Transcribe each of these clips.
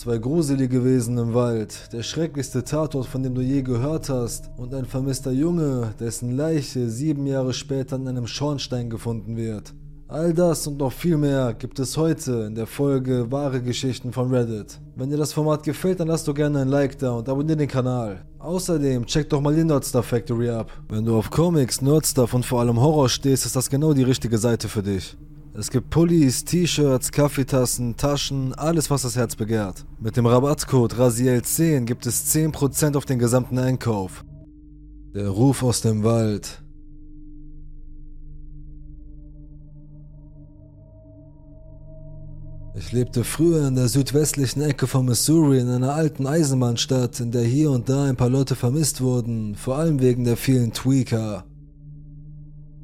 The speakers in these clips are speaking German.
Zwei gruselige Wesen im Wald, der schrecklichste Tatort, von dem du je gehört hast, und ein vermisster Junge, dessen Leiche sieben Jahre später in einem Schornstein gefunden wird. All das und noch viel mehr gibt es heute in der Folge Wahre Geschichten von Reddit. Wenn dir das Format gefällt, dann lass doch gerne ein Like da und abonniere den Kanal. Außerdem check doch mal die Nerdstar Factory ab. Wenn du auf Comics, Nerdstuff und vor allem Horror stehst, ist das genau die richtige Seite für dich. Es gibt Pullis, T-Shirts, Kaffeetassen, Taschen, alles was das Herz begehrt. Mit dem Rabattcode RASIEL10 gibt es 10% auf den gesamten Einkauf. Der Ruf aus dem Wald. Ich lebte früher in der südwestlichen Ecke von Missouri in einer alten Eisenbahnstadt, in der hier und da ein paar Leute vermisst wurden, vor allem wegen der vielen Tweaker.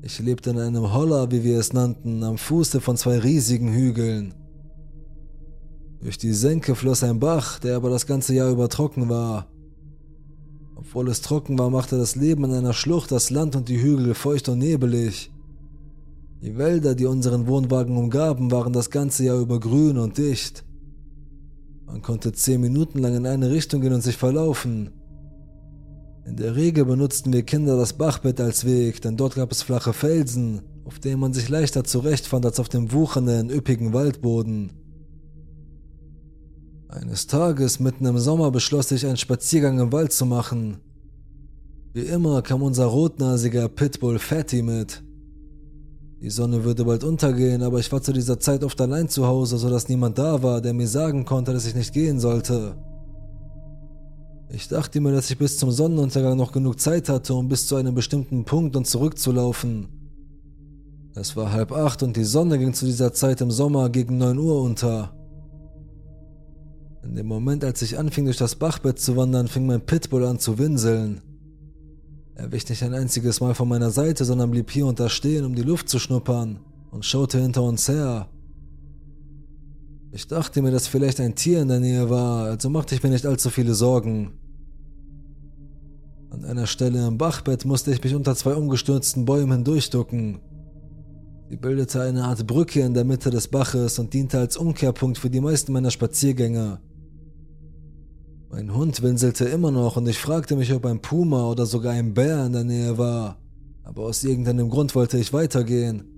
Ich lebte in einem Holler, wie wir es nannten, am Fuße von zwei riesigen Hügeln. Durch die Senke floss ein Bach, der aber das ganze Jahr über trocken war. Obwohl es trocken war, machte das Leben in einer Schlucht das Land und die Hügel feucht und nebelig. Die Wälder, die unseren Wohnwagen umgaben, waren das ganze Jahr über grün und dicht. Man konnte zehn Minuten lang in eine Richtung gehen und sich verlaufen. In der Regel benutzten wir Kinder das Bachbett als Weg, denn dort gab es flache Felsen, auf denen man sich leichter zurechtfand als auf dem wuchernden, üppigen Waldboden. Eines Tages mitten im Sommer beschloss ich, einen Spaziergang im Wald zu machen. Wie immer kam unser rotnasiger Pitbull Fatty mit. Die Sonne würde bald untergehen, aber ich war zu dieser Zeit oft allein zu Hause, sodass niemand da war, der mir sagen konnte, dass ich nicht gehen sollte. Ich dachte mir, dass ich bis zum Sonnenuntergang noch genug Zeit hatte, um bis zu einem bestimmten Punkt und zurückzulaufen. Es war halb acht und die Sonne ging zu dieser Zeit im Sommer gegen neun Uhr unter. In dem Moment, als ich anfing, durch das Bachbett zu wandern, fing mein Pitbull an zu winseln. Er wich nicht ein einziges Mal von meiner Seite, sondern blieb hier und da stehen, um die Luft zu schnuppern und schaute hinter uns her. Ich dachte mir, dass vielleicht ein Tier in der Nähe war, also machte ich mir nicht allzu viele Sorgen. An einer Stelle im Bachbett musste ich mich unter zwei umgestürzten Bäumen hindurchducken. Sie bildete eine Art Brücke in der Mitte des Baches und diente als Umkehrpunkt für die meisten meiner Spaziergänge. Mein Hund winselte immer noch und ich fragte mich, ob ein Puma oder sogar ein Bär in der Nähe war, aber aus irgendeinem Grund wollte ich weitergehen.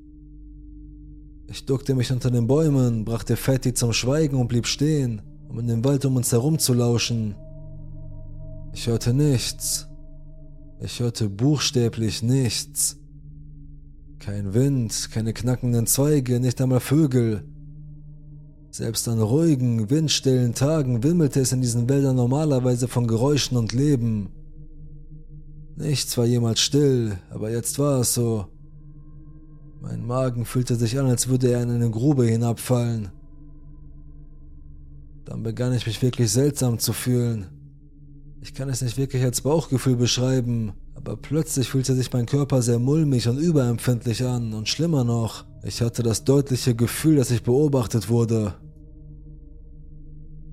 Ich duckte mich unter den Bäumen, brachte Fatty zum Schweigen und blieb stehen, um in den Wald um uns herum zu lauschen. Ich hörte nichts. Ich hörte buchstäblich nichts. Kein Wind, keine knackenden Zweige, nicht einmal Vögel. Selbst an ruhigen, windstillen Tagen wimmelte es in diesen Wäldern normalerweise von Geräuschen und Leben. Nichts war jemals still, aber jetzt war es so. Mein Magen fühlte sich an, als würde er in eine Grube hinabfallen. Dann begann ich mich wirklich seltsam zu fühlen. Ich kann es nicht wirklich als Bauchgefühl beschreiben, aber plötzlich fühlte sich mein Körper sehr mulmig und überempfindlich an und schlimmer noch, ich hatte das deutliche Gefühl, dass ich beobachtet wurde.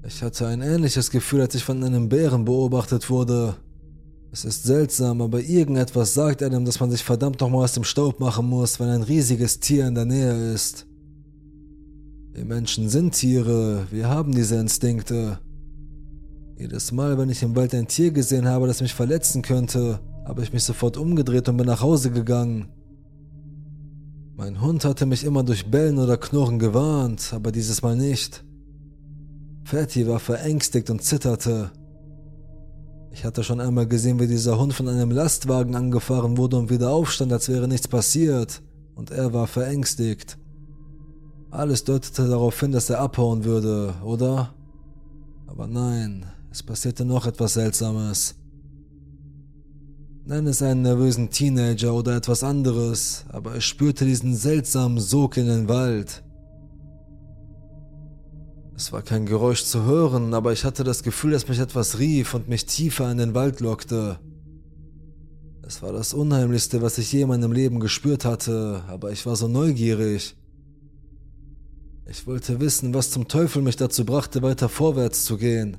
Ich hatte ein ähnliches Gefühl, als ich von einem Bären beobachtet wurde, es ist seltsam, aber irgendetwas sagt einem, dass man sich verdammt nochmal aus dem Staub machen muss, wenn ein riesiges Tier in der Nähe ist. Wir Menschen sind Tiere, wir haben diese Instinkte. Jedes Mal, wenn ich im Wald ein Tier gesehen habe, das mich verletzen könnte, habe ich mich sofort umgedreht und bin nach Hause gegangen. Mein Hund hatte mich immer durch Bellen oder Knurren gewarnt, aber dieses Mal nicht. Fatty war verängstigt und zitterte. Ich hatte schon einmal gesehen, wie dieser Hund von einem Lastwagen angefahren wurde und wieder aufstand, als wäre nichts passiert, und er war verängstigt. Alles deutete darauf hin, dass er abhauen würde, oder? Aber nein, es passierte noch etwas Seltsames. Nenn es einen nervösen Teenager oder etwas anderes, aber ich spürte diesen seltsamen Sog in den Wald. Es war kein Geräusch zu hören, aber ich hatte das Gefühl, dass mich etwas rief und mich tiefer in den Wald lockte. Es war das Unheimlichste, was ich je in meinem Leben gespürt hatte, aber ich war so neugierig. Ich wollte wissen, was zum Teufel mich dazu brachte, weiter vorwärts zu gehen.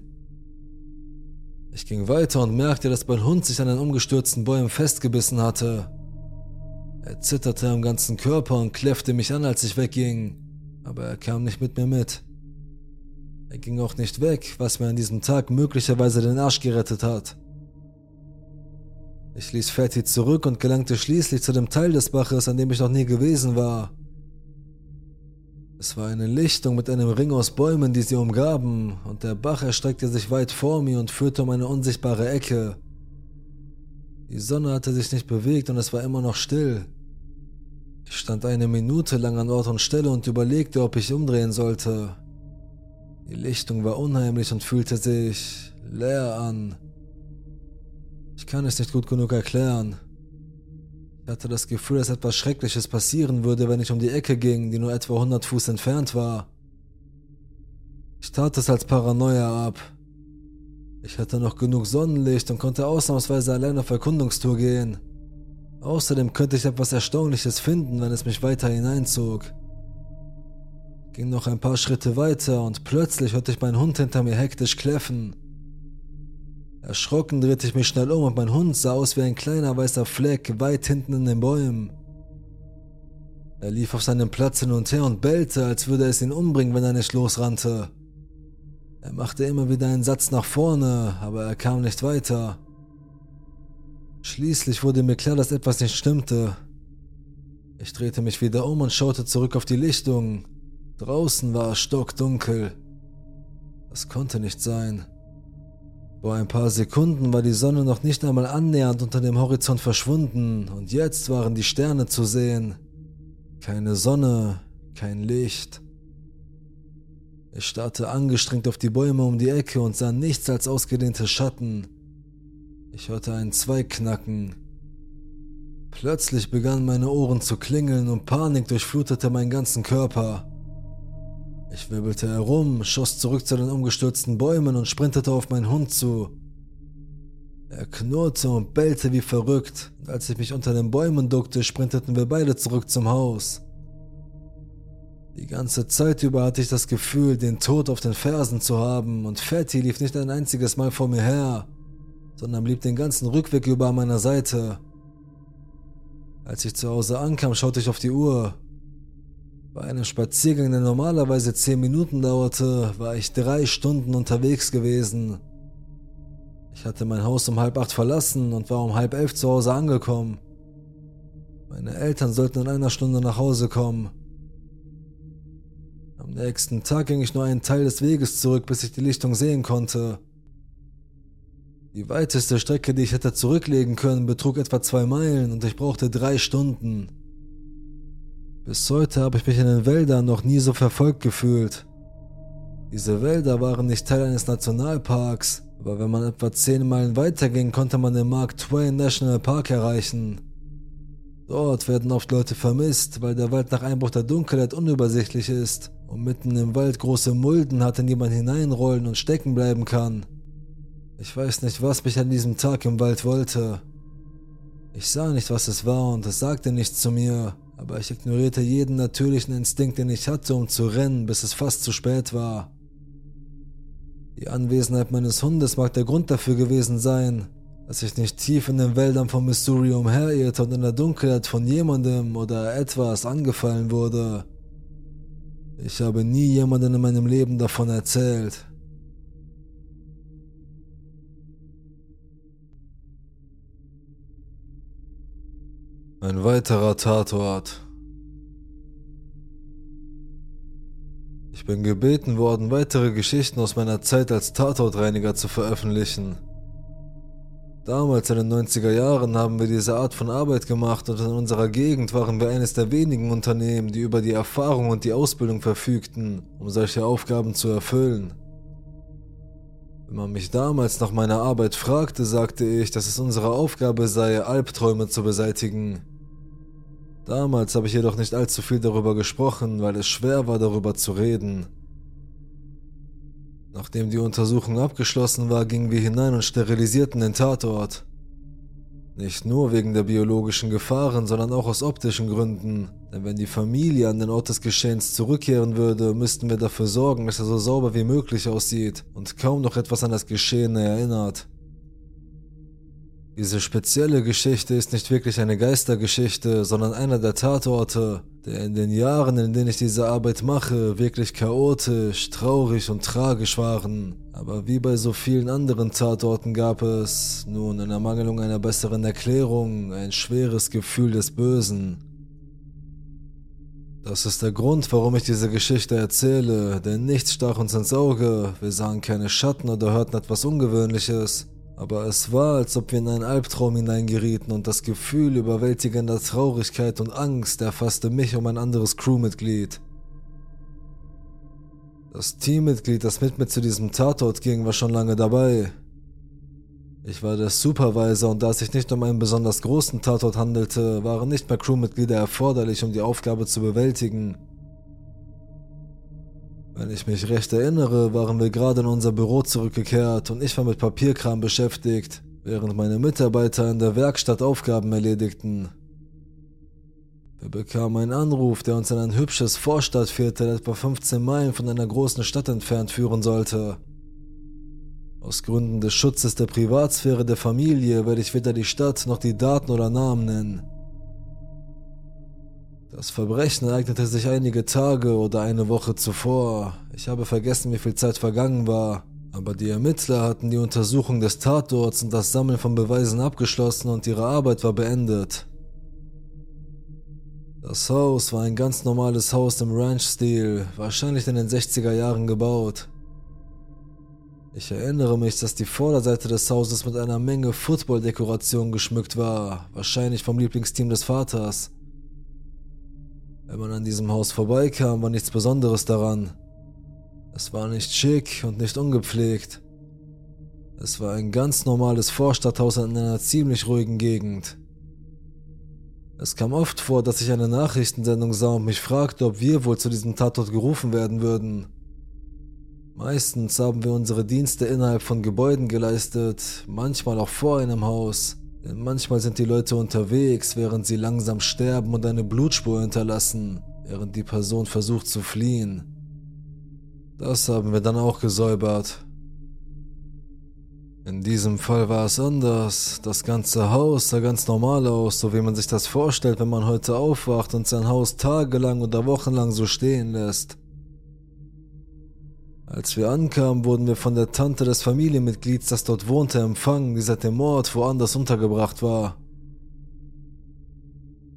Ich ging weiter und merkte, dass mein Hund sich an den umgestürzten Bäumen festgebissen hatte. Er zitterte am ganzen Körper und kläffte mich an, als ich wegging, aber er kam nicht mit mir mit. Er ging auch nicht weg, was mir an diesem Tag möglicherweise den Arsch gerettet hat. Ich ließ Fatty zurück und gelangte schließlich zu dem Teil des Baches, an dem ich noch nie gewesen war. Es war eine Lichtung mit einem Ring aus Bäumen, die sie umgaben, und der Bach erstreckte sich weit vor mir und führte um eine unsichtbare Ecke. Die Sonne hatte sich nicht bewegt und es war immer noch still. Ich stand eine Minute lang an Ort und Stelle und überlegte, ob ich umdrehen sollte. Die Lichtung war unheimlich und fühlte sich leer an. Ich kann es nicht gut genug erklären. Ich hatte das Gefühl, dass etwas Schreckliches passieren würde, wenn ich um die Ecke ging, die nur etwa 100 Fuß entfernt war. Ich tat es als Paranoia ab. Ich hatte noch genug Sonnenlicht und konnte ausnahmsweise allein auf Erkundungstour gehen. Außerdem könnte ich etwas Erstaunliches finden, wenn es mich weiter hineinzog. Ging noch ein paar Schritte weiter und plötzlich hörte ich meinen Hund hinter mir hektisch kläffen. Erschrocken drehte ich mich schnell um und mein Hund sah aus wie ein kleiner weißer Fleck weit hinten in den Bäumen. Er lief auf seinem Platz hin und her und bellte, als würde es ihn umbringen, wenn er nicht losrannte. Er machte immer wieder einen Satz nach vorne, aber er kam nicht weiter. Schließlich wurde mir klar, dass etwas nicht stimmte. Ich drehte mich wieder um und schaute zurück auf die Lichtung. Draußen war es stockdunkel. Das konnte nicht sein. Vor ein paar Sekunden war die Sonne noch nicht einmal annähernd unter dem Horizont verschwunden und jetzt waren die Sterne zu sehen. Keine Sonne, kein Licht. Ich starrte angestrengt auf die Bäume um die Ecke und sah nichts als ausgedehnte Schatten. Ich hörte einen Zweig knacken. Plötzlich begannen meine Ohren zu klingeln und Panik durchflutete meinen ganzen Körper. Ich wirbelte herum, schoss zurück zu den umgestürzten Bäumen und sprintete auf meinen Hund zu. Er knurrte und bellte wie verrückt, und als ich mich unter den Bäumen duckte, sprinteten wir beide zurück zum Haus. Die ganze Zeit über hatte ich das Gefühl, den Tod auf den Fersen zu haben, und Fatty lief nicht ein einziges Mal vor mir her, sondern blieb den ganzen Rückweg über an meiner Seite. Als ich zu Hause ankam, schaute ich auf die Uhr. Bei einem Spaziergang, der normalerweise 10 Minuten dauerte, war ich drei Stunden unterwegs gewesen. Ich hatte mein Haus um halb acht verlassen und war um halb elf zu Hause angekommen. Meine Eltern sollten in einer Stunde nach Hause kommen. Am nächsten Tag ging ich nur einen Teil des Weges zurück, bis ich die Lichtung sehen konnte. Die weiteste Strecke, die ich hätte zurücklegen können, betrug etwa zwei Meilen und ich brauchte drei Stunden. Bis heute habe ich mich in den Wäldern noch nie so verfolgt gefühlt. Diese Wälder waren nicht Teil eines Nationalparks, aber wenn man etwa 10 Meilen weiterging, konnte man den Mark Twain National Park erreichen. Dort werden oft Leute vermisst, weil der Wald nach Einbruch der Dunkelheit unübersichtlich ist und mitten im Wald große Mulden hat, in die man hineinrollen und stecken bleiben kann. Ich weiß nicht, was mich an diesem Tag im Wald wollte. Ich sah nicht, was es war und es sagte nichts zu mir, aber ich ignorierte jeden natürlichen Instinkt, den ich hatte, um zu rennen, bis es fast zu spät war. Die Anwesenheit meines Hundes mag der Grund dafür gewesen sein, dass ich nicht tief in den Wäldern von Missouri umherirrte und in der Dunkelheit von jemandem oder etwas angefallen wurde. Ich habe nie jemandem in meinem Leben davon erzählt. Ein weiterer Tatort. Ich bin gebeten worden, weitere Geschichten aus meiner Zeit als Tatortreiniger zu veröffentlichen. Damals in den 90er Jahren haben wir diese Art von Arbeit gemacht und in unserer Gegend waren wir eines der wenigen Unternehmen, die über die Erfahrung und die Ausbildung verfügten, um solche Aufgaben zu erfüllen. Wenn man mich damals nach meiner Arbeit fragte, sagte ich, dass es unsere Aufgabe sei, Albträume zu beseitigen. Damals habe ich jedoch nicht allzu viel darüber gesprochen, weil es schwer war, darüber zu reden. Nachdem die Untersuchung abgeschlossen war, gingen wir hinein und sterilisierten den Tatort. Nicht nur wegen der biologischen Gefahren, sondern auch aus optischen Gründen. Denn wenn die Familie an den Ort des Geschehens zurückkehren würde, müssten wir dafür sorgen, dass er so sauber wie möglich aussieht und kaum noch etwas an das Geschehene erinnert. Diese spezielle Geschichte ist nicht wirklich eine Geistergeschichte, sondern einer der Tatorte, der in den Jahren, in denen ich diese Arbeit mache, wirklich chaotisch, traurig und tragisch waren. Aber wie bei so vielen anderen Tatorten gab es, nun in Ermangelung einer besseren Erklärung, ein schweres Gefühl des Bösen. Das ist der Grund, warum ich diese Geschichte erzähle, denn nichts stach uns ins Auge, wir sahen keine Schatten oder hörten etwas Ungewöhnliches. Aber es war, als ob wir in einen Albtraum hineingerieten und das Gefühl überwältigender Traurigkeit und Angst erfasste mich um ein anderes Crewmitglied. Das Teammitglied, das mit mir zu diesem Tatort ging, war schon lange dabei. Ich war der Supervisor und da es sich nicht um einen besonders großen Tatort handelte, waren nicht mehr Crewmitglieder erforderlich, um die Aufgabe zu bewältigen. Wenn ich mich recht erinnere, waren wir gerade in unser Büro zurückgekehrt und ich war mit Papierkram beschäftigt, während meine Mitarbeiter in der Werkstatt Aufgaben erledigten. Wir bekamen einen Anruf, der uns in ein hübsches Vorstadtviertel etwa 15 Meilen von einer großen Stadt entfernt führen sollte. Aus Gründen des Schutzes der Privatsphäre der Familie werde ich weder die Stadt noch die Daten oder Namen nennen. Das Verbrechen ereignete sich einige Tage oder eine Woche zuvor. Ich habe vergessen, wie viel Zeit vergangen war. Aber die Ermittler hatten die Untersuchung des Tatorts und das Sammeln von Beweisen abgeschlossen und ihre Arbeit war beendet. Das Haus war ein ganz normales Haus im Ranch-Stil, wahrscheinlich in den 60er Jahren gebaut. Ich erinnere mich, dass die Vorderseite des Hauses mit einer Menge Football-Dekorationen geschmückt war, wahrscheinlich vom Lieblingsteam des Vaters. Wenn man an diesem Haus vorbeikam, war nichts Besonderes daran. Es war nicht schick und nicht ungepflegt. Es war ein ganz normales Vorstadthaus in einer ziemlich ruhigen Gegend. Es kam oft vor, dass ich eine Nachrichtensendung sah und mich fragte, ob wir wohl zu diesem Tatort gerufen werden würden. Meistens haben wir unsere Dienste innerhalb von Gebäuden geleistet, manchmal auch vor einem Haus. Manchmal sind die Leute unterwegs, während sie langsam sterben und eine Blutspur hinterlassen, während die Person versucht zu fliehen. Das haben wir dann auch gesäubert. In diesem Fall war es anders. Das ganze Haus sah ganz normal aus, so wie man sich das vorstellt, wenn man heute aufwacht und sein Haus tagelang oder wochenlang so stehen lässt. Als wir ankamen, wurden wir von der Tante des Familienmitglieds, das dort wohnte, empfangen, die seit dem Mord woanders untergebracht war.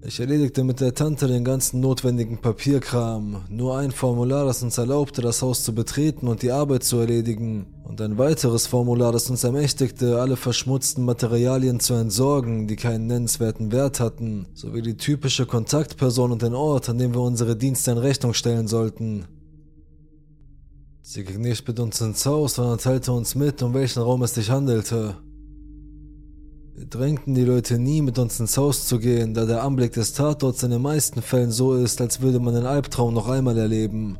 Ich erledigte mit der Tante den ganzen notwendigen Papierkram, nur ein Formular, das uns erlaubte, das Haus zu betreten und die Arbeit zu erledigen, und ein weiteres Formular, das uns ermächtigte, alle verschmutzten Materialien zu entsorgen, die keinen nennenswerten Wert hatten, sowie die typische Kontaktperson und den Ort, an dem wir unsere Dienste in Rechnung stellen sollten. Sie ging nicht mit uns ins Haus, sondern teilte uns mit, um welchen Raum es sich handelte. Wir drängten die Leute nie, mit uns ins Haus zu gehen, da der Anblick des Tatorts in den meisten Fällen so ist, als würde man den Albtraum noch einmal erleben.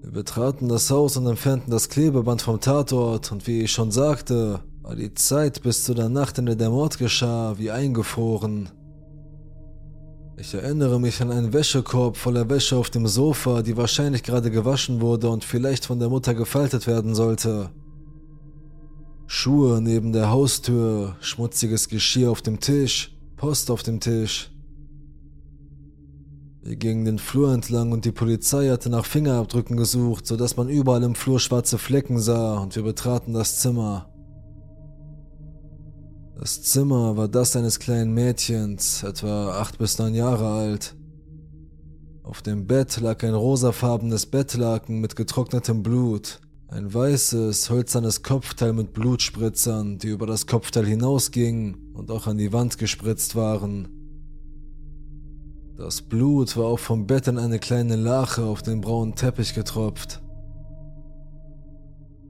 Wir betraten das Haus und entfernten das Klebeband vom Tatort, und wie ich schon sagte, war die Zeit bis zu der Nacht, in der der Mord geschah, wie eingefroren. Ich erinnere mich an einen Wäschekorb voller Wäsche auf dem Sofa, die wahrscheinlich gerade gewaschen wurde und vielleicht von der Mutter gefaltet werden sollte. Schuhe neben der Haustür, schmutziges Geschirr auf dem Tisch, Post auf dem Tisch. Wir gingen den Flur entlang und die Polizei hatte nach Fingerabdrücken gesucht, sodass man überall im Flur schwarze Flecken sah und wir betraten das Zimmer. Das Zimmer war das eines kleinen Mädchens, etwa acht bis neun Jahre alt. Auf dem Bett lag ein rosafarbenes Bettlaken mit getrocknetem Blut, ein weißes, hölzernes Kopfteil mit Blutspritzern, die über das Kopfteil hinausgingen und auch an die Wand gespritzt waren. Das Blut war auch vom Bett in eine kleine Lache auf den braunen Teppich getropft.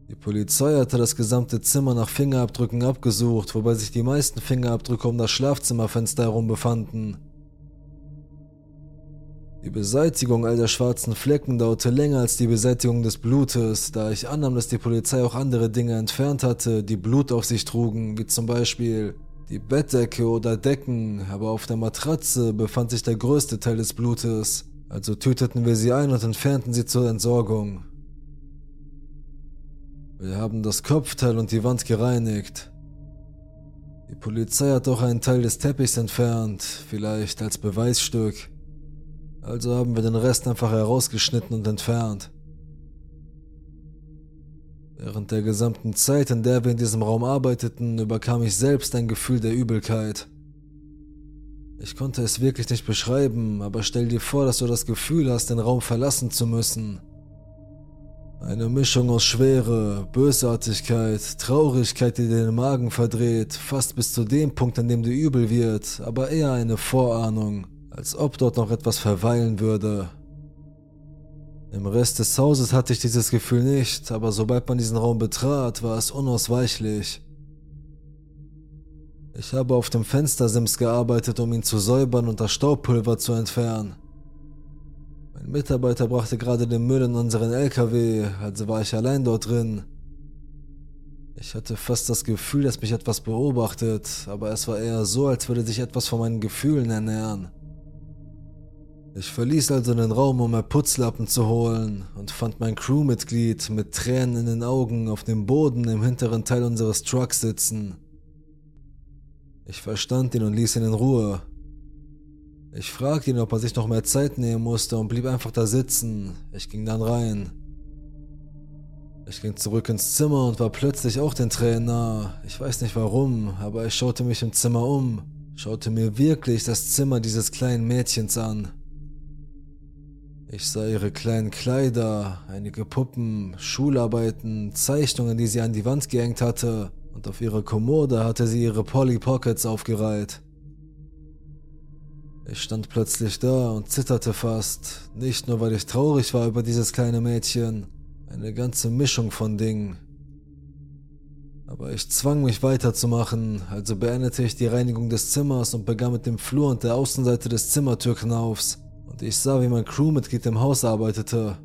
Die Polizei hatte das gesamte Zimmer nach Fingerabdrücken abgesucht, wobei sich die meisten Fingerabdrücke um das Schlafzimmerfenster herum befanden. Die Beseitigung all der schwarzen Flecken dauerte länger als die Beseitigung des Blutes, da ich annahm, dass die Polizei auch andere Dinge entfernt hatte, die Blut auf sich trugen, wie zum Beispiel die Bettdecke oder Decken, aber auf der Matratze befand sich der größte Teil des Blutes, also töteten wir sie ein und entfernten sie zur Entsorgung. Wir haben das Kopfteil und die Wand gereinigt. Die Polizei hat doch einen Teil des Teppichs entfernt, vielleicht als Beweisstück. Also haben wir den Rest einfach herausgeschnitten und entfernt. Während der gesamten Zeit, in der wir in diesem Raum arbeiteten, überkam ich selbst ein Gefühl der Übelkeit. Ich konnte es wirklich nicht beschreiben, aber stell dir vor, dass du das Gefühl hast, den Raum verlassen zu müssen. Eine Mischung aus Schwere, Bösartigkeit, Traurigkeit, die den Magen verdreht, fast bis zu dem Punkt, an dem dir übel wird, aber eher eine Vorahnung, als ob dort noch etwas verweilen würde. Im Rest des Hauses hatte ich dieses Gefühl nicht, aber sobald man diesen Raum betrat, war es unausweichlich. Ich habe auf dem Fenstersims gearbeitet, um ihn zu säubern und das Staubpulver zu entfernen. Mein Mitarbeiter brachte gerade den Müll in unseren LKW, also war ich allein dort drin. Ich hatte fast das Gefühl, dass mich etwas beobachtet, aber es war eher so, als würde sich etwas von meinen Gefühlen ernähren. Ich verließ also den Raum, um mir Putzlappen zu holen und fand mein Crewmitglied mit Tränen in den Augen auf dem Boden im hinteren Teil unseres Trucks sitzen. Ich verstand ihn und ließ ihn in Ruhe. Ich fragte ihn, ob er sich noch mehr Zeit nehmen musste und blieb einfach da sitzen. Ich ging dann rein. Ich ging zurück ins Zimmer und war plötzlich auch den Tränen nah. Ich weiß nicht warum, aber ich schaute mich im Zimmer um, schaute mir wirklich das Zimmer dieses kleinen Mädchens an. Ich sah ihre kleinen Kleider, einige Puppen, Schularbeiten, Zeichnungen, die sie an die Wand gehängt hatte, und auf ihrer Kommode hatte sie ihre Polly Pockets aufgereiht. Ich stand plötzlich da und zitterte fast, nicht nur weil ich traurig war über dieses kleine Mädchen, eine ganze Mischung von Dingen. Aber ich zwang mich weiterzumachen, also beendete ich die Reinigung des Zimmers und begann mit dem Flur und der Außenseite des Zimmertürknaufs und ich sah, wie mein Crewmitglied im Haus arbeitete.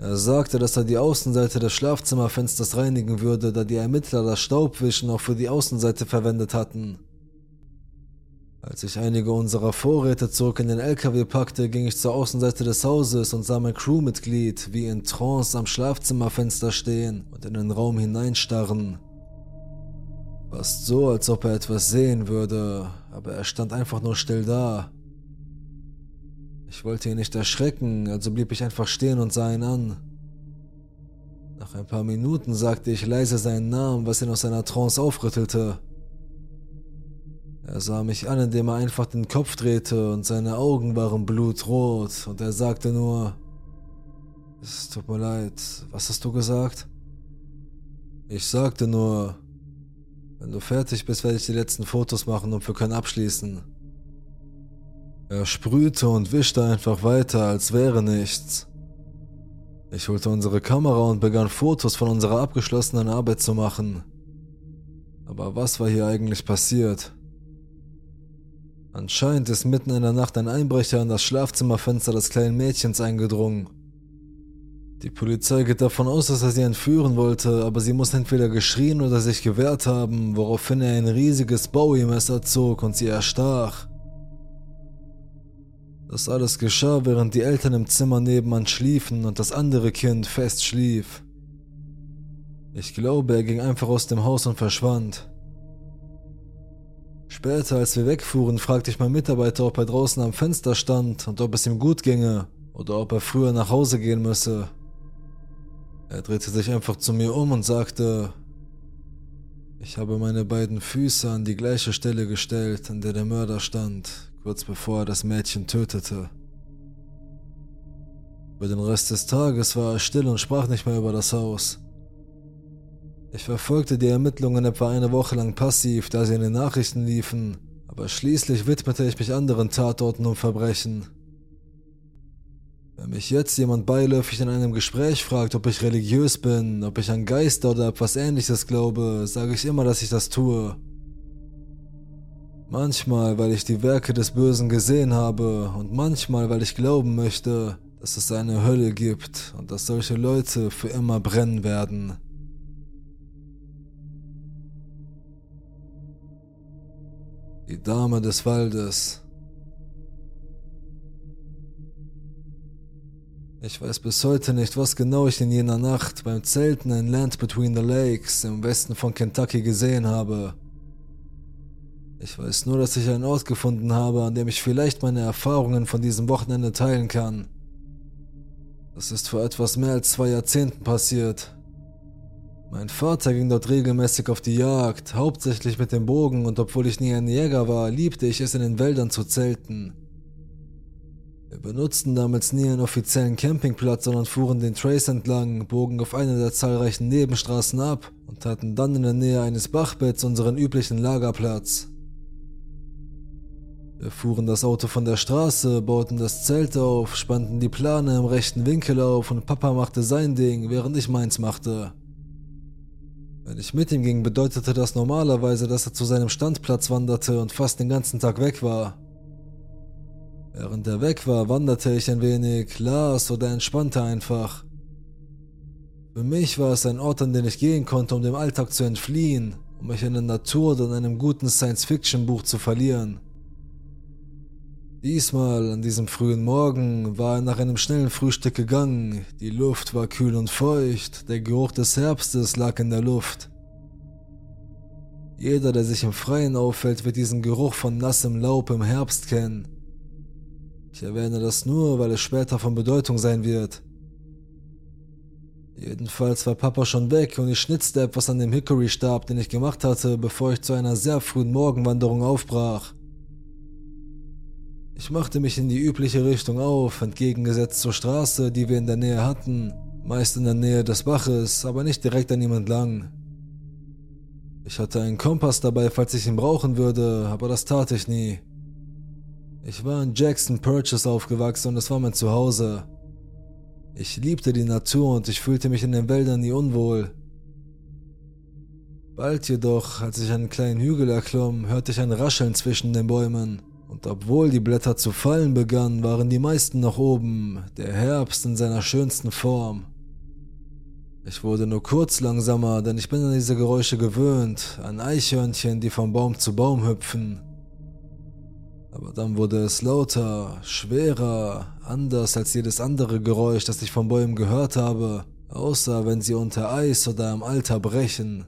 Er sagte, dass er die Außenseite des Schlafzimmerfensters reinigen würde, da die Ermittler das Staubwischen auch für die Außenseite verwendet hatten. Als ich einige unserer Vorräte zurück in den LKW packte, ging ich zur Außenseite des Hauses und sah mein Crewmitglied wie in Trance am Schlafzimmerfenster stehen und in den Raum hineinstarren. Fast so, als ob er etwas sehen würde, aber er stand einfach nur still da. Ich wollte ihn nicht erschrecken, also blieb ich einfach stehen und sah ihn an. Nach ein paar Minuten sagte ich leise seinen Namen, was ihn aus seiner Trance aufrüttelte. Er sah mich an, indem er einfach den Kopf drehte und seine Augen waren blutrot und er sagte nur, es tut mir leid, was hast du gesagt? Ich sagte nur, wenn du fertig bist, werde ich die letzten Fotos machen und wir können abschließen. Er sprühte und wischte einfach weiter, als wäre nichts. Ich holte unsere Kamera und begann Fotos von unserer abgeschlossenen Arbeit zu machen. Aber was war hier eigentlich passiert? Anscheinend ist mitten in der Nacht ein Einbrecher an das Schlafzimmerfenster des kleinen Mädchens eingedrungen. Die Polizei geht davon aus, dass er sie entführen wollte, aber sie muss entweder geschrien oder sich gewehrt haben, woraufhin er ein riesiges Bowie-Messer zog und sie erstach. Das alles geschah, während die Eltern im Zimmer nebenan schliefen und das andere Kind fest schlief. Ich glaube, er ging einfach aus dem Haus und verschwand. Später, als wir wegfuhren, fragte ich meinen Mitarbeiter, ob er draußen am Fenster stand und ob es ihm gut ginge oder ob er früher nach Hause gehen müsse. Er drehte sich einfach zu mir um und sagte, ich habe meine beiden Füße an die gleiche Stelle gestellt, an der der Mörder stand, kurz bevor er das Mädchen tötete. Für den Rest des Tages war er still und sprach nicht mehr über das Haus. Ich verfolgte die Ermittlungen etwa eine Woche lang passiv, da sie in den Nachrichten liefen, aber schließlich widmete ich mich anderen Tatorten und Verbrechen. Wenn mich jetzt jemand beiläufig in einem Gespräch fragt, ob ich religiös bin, ob ich an Geister oder etwas ähnliches glaube, sage ich immer, dass ich das tue. Manchmal, weil ich die Werke des Bösen gesehen habe und manchmal, weil ich glauben möchte, dass es eine Hölle gibt und dass solche Leute für immer brennen werden. Die Dame des Waldes. Ich weiß bis heute nicht, was genau ich in jener Nacht beim Zelten in Land Between the Lakes im Westen von Kentucky gesehen habe. Ich weiß nur, dass ich einen Ort gefunden habe, an dem ich vielleicht meine Erfahrungen von diesem Wochenende teilen kann. Das ist vor etwas mehr als zwei Jahrzehnten passiert. Mein Vater ging dort regelmäßig auf die Jagd, hauptsächlich mit dem Bogen, und obwohl ich nie ein Jäger war, liebte ich es in den Wäldern zu zelten. Wir benutzten damals nie einen offiziellen Campingplatz, sondern fuhren den Trace entlang, bogen auf einer der zahlreichen Nebenstraßen ab und hatten dann in der Nähe eines Bachbetts unseren üblichen Lagerplatz. Wir fuhren das Auto von der Straße, bauten das Zelt auf, spannten die Plane im rechten Winkel auf und Papa machte sein Ding, während ich meins machte. Wenn ich mit ihm ging, bedeutete das normalerweise, dass er zu seinem Standplatz wanderte und fast den ganzen Tag weg war. Während er weg war, wanderte ich ein wenig, las oder entspannte einfach. Für mich war es ein Ort, an den ich gehen konnte, um dem Alltag zu entfliehen, um mich in der Natur oder in einem guten Science-Fiction-Buch zu verlieren. Diesmal, an diesem frühen Morgen, war er nach einem schnellen Frühstück gegangen. Die Luft war kühl und feucht, der Geruch des Herbstes lag in der Luft. Jeder, der sich im Freien auffällt, wird diesen Geruch von nassem Laub im Herbst kennen. Ich erwähne das nur, weil es später von Bedeutung sein wird. Jedenfalls war Papa schon weg und ich schnitzte etwas an dem Hickory-Stab, den ich gemacht hatte, bevor ich zu einer sehr frühen Morgenwanderung aufbrach. Ich machte mich in die übliche Richtung auf, entgegengesetzt zur Straße, die wir in der Nähe hatten, meist in der Nähe des Baches, aber nicht direkt an ihm entlang. Ich hatte einen Kompass dabei, falls ich ihn brauchen würde, aber das tat ich nie. Ich war in Jackson Purchase aufgewachsen und es war mein Zuhause. Ich liebte die Natur und ich fühlte mich in den Wäldern nie unwohl. Bald jedoch, als ich einen kleinen Hügel erklomm, hörte ich ein Rascheln zwischen den Bäumen. Und obwohl die Blätter zu fallen begannen, waren die meisten noch oben, der Herbst in seiner schönsten Form. Ich wurde nur kurz langsamer, denn ich bin an diese Geräusche gewöhnt, an Eichhörnchen, die vom Baum zu Baum hüpfen. Aber dann wurde es lauter, schwerer, anders als jedes andere Geräusch, das ich von Bäumen gehört habe, außer wenn sie unter Eis oder im Alter brechen.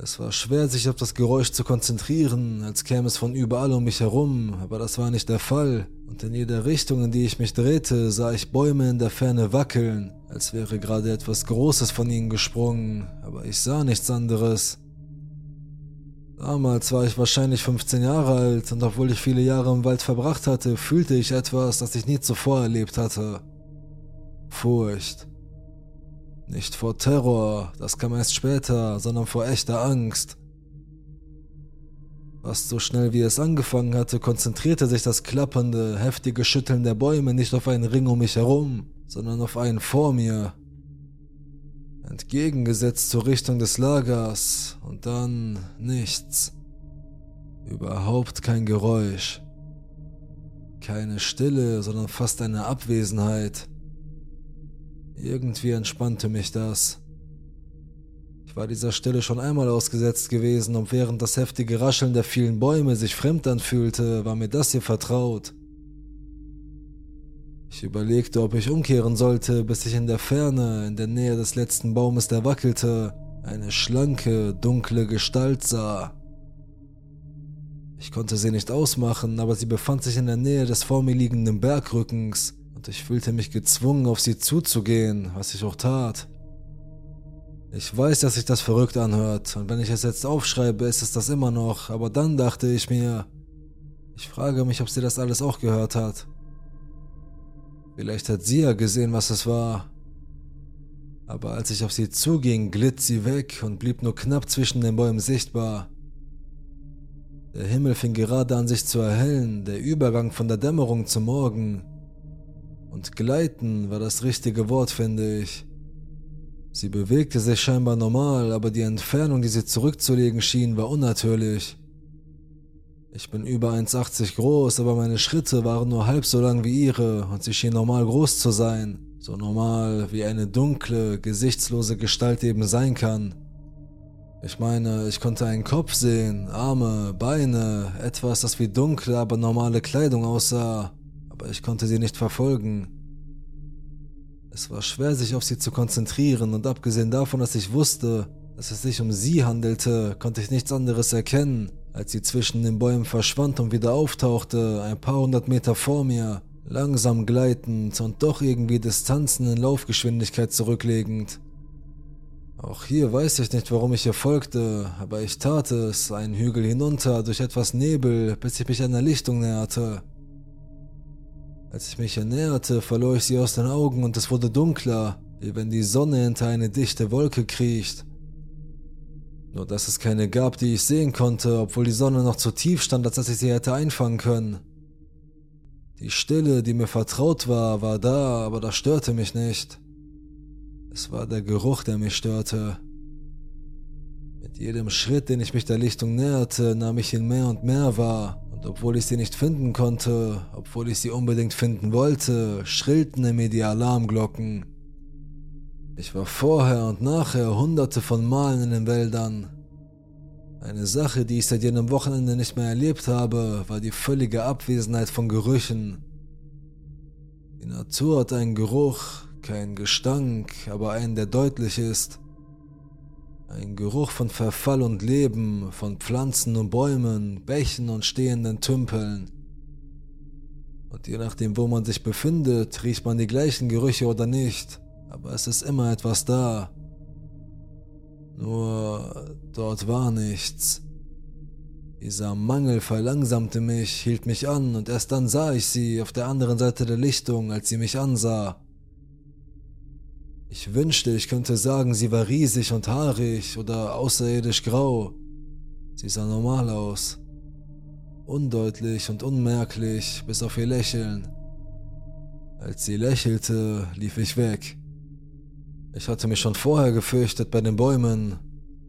Es war schwer, sich auf das Geräusch zu konzentrieren, als käme es von überall um mich herum, aber das war nicht der Fall, und in jeder Richtung, in die ich mich drehte, sah ich Bäume in der Ferne wackeln, als wäre gerade etwas Großes von ihnen gesprungen, aber ich sah nichts anderes. Damals war ich wahrscheinlich 15 Jahre alt, und obwohl ich viele Jahre im Wald verbracht hatte, fühlte ich etwas, das ich nie zuvor erlebt hatte. Furcht. Nicht vor Terror, das kam erst später, sondern vor echter Angst. Fast so schnell wie es angefangen hatte, konzentrierte sich das klappernde, heftige Schütteln der Bäume nicht auf einen Ring um mich herum, sondern auf einen vor mir. Entgegengesetzt zur Richtung des Lagers und dann nichts. Überhaupt kein Geräusch. Keine Stille, sondern fast eine Abwesenheit. Irgendwie entspannte mich das. Ich war dieser Stille schon einmal ausgesetzt gewesen und während das heftige Rascheln der vielen Bäume sich fremd anfühlte, war mir das hier vertraut. Ich überlegte, ob ich umkehren sollte, bis ich in der Ferne, in der Nähe des letzten Baumes, der wackelte, eine schlanke, dunkle Gestalt sah. Ich konnte sie nicht ausmachen, aber sie befand sich in der Nähe des vor mir liegenden Bergrückens und ich fühlte mich gezwungen, auf sie zuzugehen, was ich auch tat. Ich weiß, dass sich das verrückt anhört, und wenn ich es jetzt aufschreibe, ist es das immer noch, aber dann dachte ich mir, ich frage mich, ob sie das alles auch gehört hat. Vielleicht hat sie ja gesehen, was es war. Aber als ich auf sie zuging, glitt sie weg und blieb nur knapp zwischen den Bäumen sichtbar. Der Himmel fing gerade an sich zu erhellen, der Übergang von der Dämmerung zum Morgen. Und gleiten war das richtige Wort, finde ich. Sie bewegte sich scheinbar normal, aber die Entfernung, die sie zurückzulegen schien, war unnatürlich. Ich bin über 1,80 groß, aber meine Schritte waren nur halb so lang wie ihre und sie schien normal groß zu sein. So normal, wie eine dunkle, gesichtslose Gestalt eben sein kann. Ich meine, ich konnte einen Kopf sehen, Arme, Beine, etwas, das wie dunkle, aber normale Kleidung aussah aber ich konnte sie nicht verfolgen. Es war schwer, sich auf sie zu konzentrieren, und abgesehen davon, dass ich wusste, dass es sich um sie handelte, konnte ich nichts anderes erkennen, als sie zwischen den Bäumen verschwand und wieder auftauchte, ein paar hundert Meter vor mir, langsam gleitend und doch irgendwie Distanzen in Laufgeschwindigkeit zurücklegend. Auch hier weiß ich nicht, warum ich ihr folgte, aber ich tat es, einen Hügel hinunter, durch etwas Nebel, bis ich mich einer Lichtung näherte. Als ich mich ihr näherte, verlor ich sie aus den Augen und es wurde dunkler, wie wenn die Sonne hinter eine dichte Wolke kriecht. Nur dass es keine gab, die ich sehen konnte, obwohl die Sonne noch zu tief stand, als dass ich sie hätte einfangen können. Die Stille, die mir vertraut war, war da, aber das störte mich nicht. Es war der Geruch, der mich störte. Mit jedem Schritt, den ich mich der Lichtung näherte, nahm ich ihn mehr und mehr wahr, und obwohl ich sie nicht finden konnte, obwohl ich sie unbedingt finden wollte, schrillten in mir die Alarmglocken. Ich war vorher und nachher hunderte von Malen in den Wäldern. Eine Sache, die ich seit jenem Wochenende nicht mehr erlebt habe, war die völlige Abwesenheit von Gerüchen. Die Natur hat einen Geruch, keinen Gestank, aber einen, der deutlich ist. Ein Geruch von Verfall und Leben, von Pflanzen und Bäumen, Bächen und stehenden Tümpeln. Und je nachdem, wo man sich befindet, riecht man die gleichen Gerüche oder nicht aber es ist immer etwas da. Nur dort war nichts. Dieser Mangel verlangsamte mich, hielt mich an, und erst dann sah ich sie auf der anderen Seite der Lichtung, als sie mich ansah. Ich wünschte, ich könnte sagen, sie war riesig und haarig oder außerirdisch grau. Sie sah normal aus. Undeutlich und unmerklich, bis auf ihr Lächeln. Als sie lächelte, lief ich weg. Ich hatte mich schon vorher gefürchtet bei den Bäumen,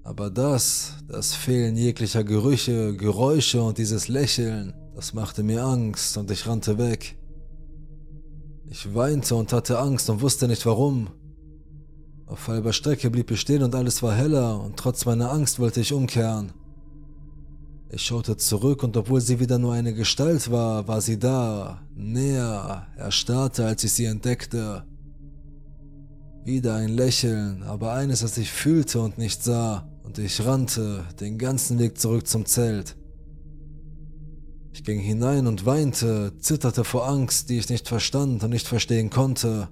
aber das, das Fehlen jeglicher Gerüche, Geräusche und dieses Lächeln, das machte mir Angst und ich rannte weg. Ich weinte und hatte Angst und wusste nicht warum. Auf halber Strecke blieb ich stehen und alles war heller und trotz meiner Angst wollte ich umkehren. Ich schaute zurück und obwohl sie wieder nur eine Gestalt war, war sie da, näher, erstarrte, als ich sie entdeckte. Wieder ein Lächeln, aber eines, das ich fühlte und nicht sah, und ich rannte den ganzen Weg zurück zum Zelt. Ich ging hinein und weinte, zitterte vor Angst, die ich nicht verstand und nicht verstehen konnte.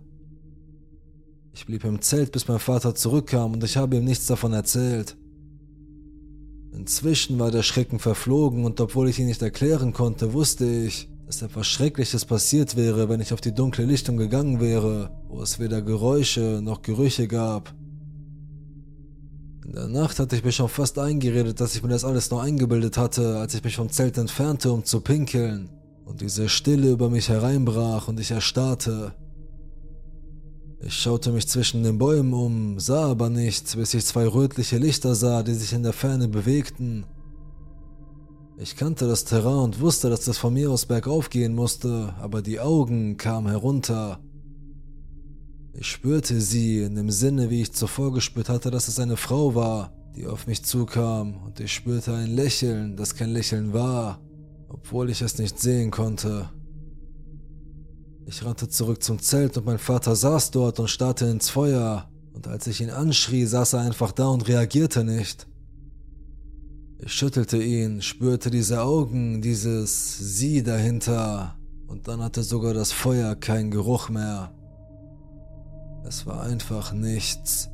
Ich blieb im Zelt, bis mein Vater zurückkam und ich habe ihm nichts davon erzählt. Inzwischen war der Schrecken verflogen und obwohl ich ihn nicht erklären konnte, wusste ich, dass etwas Schreckliches passiert wäre, wenn ich auf die dunkle Lichtung gegangen wäre, wo es weder Geräusche noch Gerüche gab. In der Nacht hatte ich mir schon fast eingeredet, dass ich mir das alles nur eingebildet hatte, als ich mich vom Zelt entfernte, um zu pinkeln, und diese Stille über mich hereinbrach und ich erstarrte. Ich schaute mich zwischen den Bäumen um, sah aber nichts, bis ich zwei rötliche Lichter sah, die sich in der Ferne bewegten ich kannte das Terrain und wusste, dass das von mir aus bergauf gehen musste, aber die Augen kamen herunter. Ich spürte sie in dem Sinne, wie ich zuvor gespürt hatte, dass es eine Frau war, die auf mich zukam, und ich spürte ein Lächeln, das kein Lächeln war, obwohl ich es nicht sehen konnte. Ich rannte zurück zum Zelt und mein Vater saß dort und starrte ins Feuer, und als ich ihn anschrie, saß er einfach da und reagierte nicht. Ich schüttelte ihn, spürte diese Augen, dieses Sie dahinter, und dann hatte sogar das Feuer keinen Geruch mehr. Es war einfach nichts.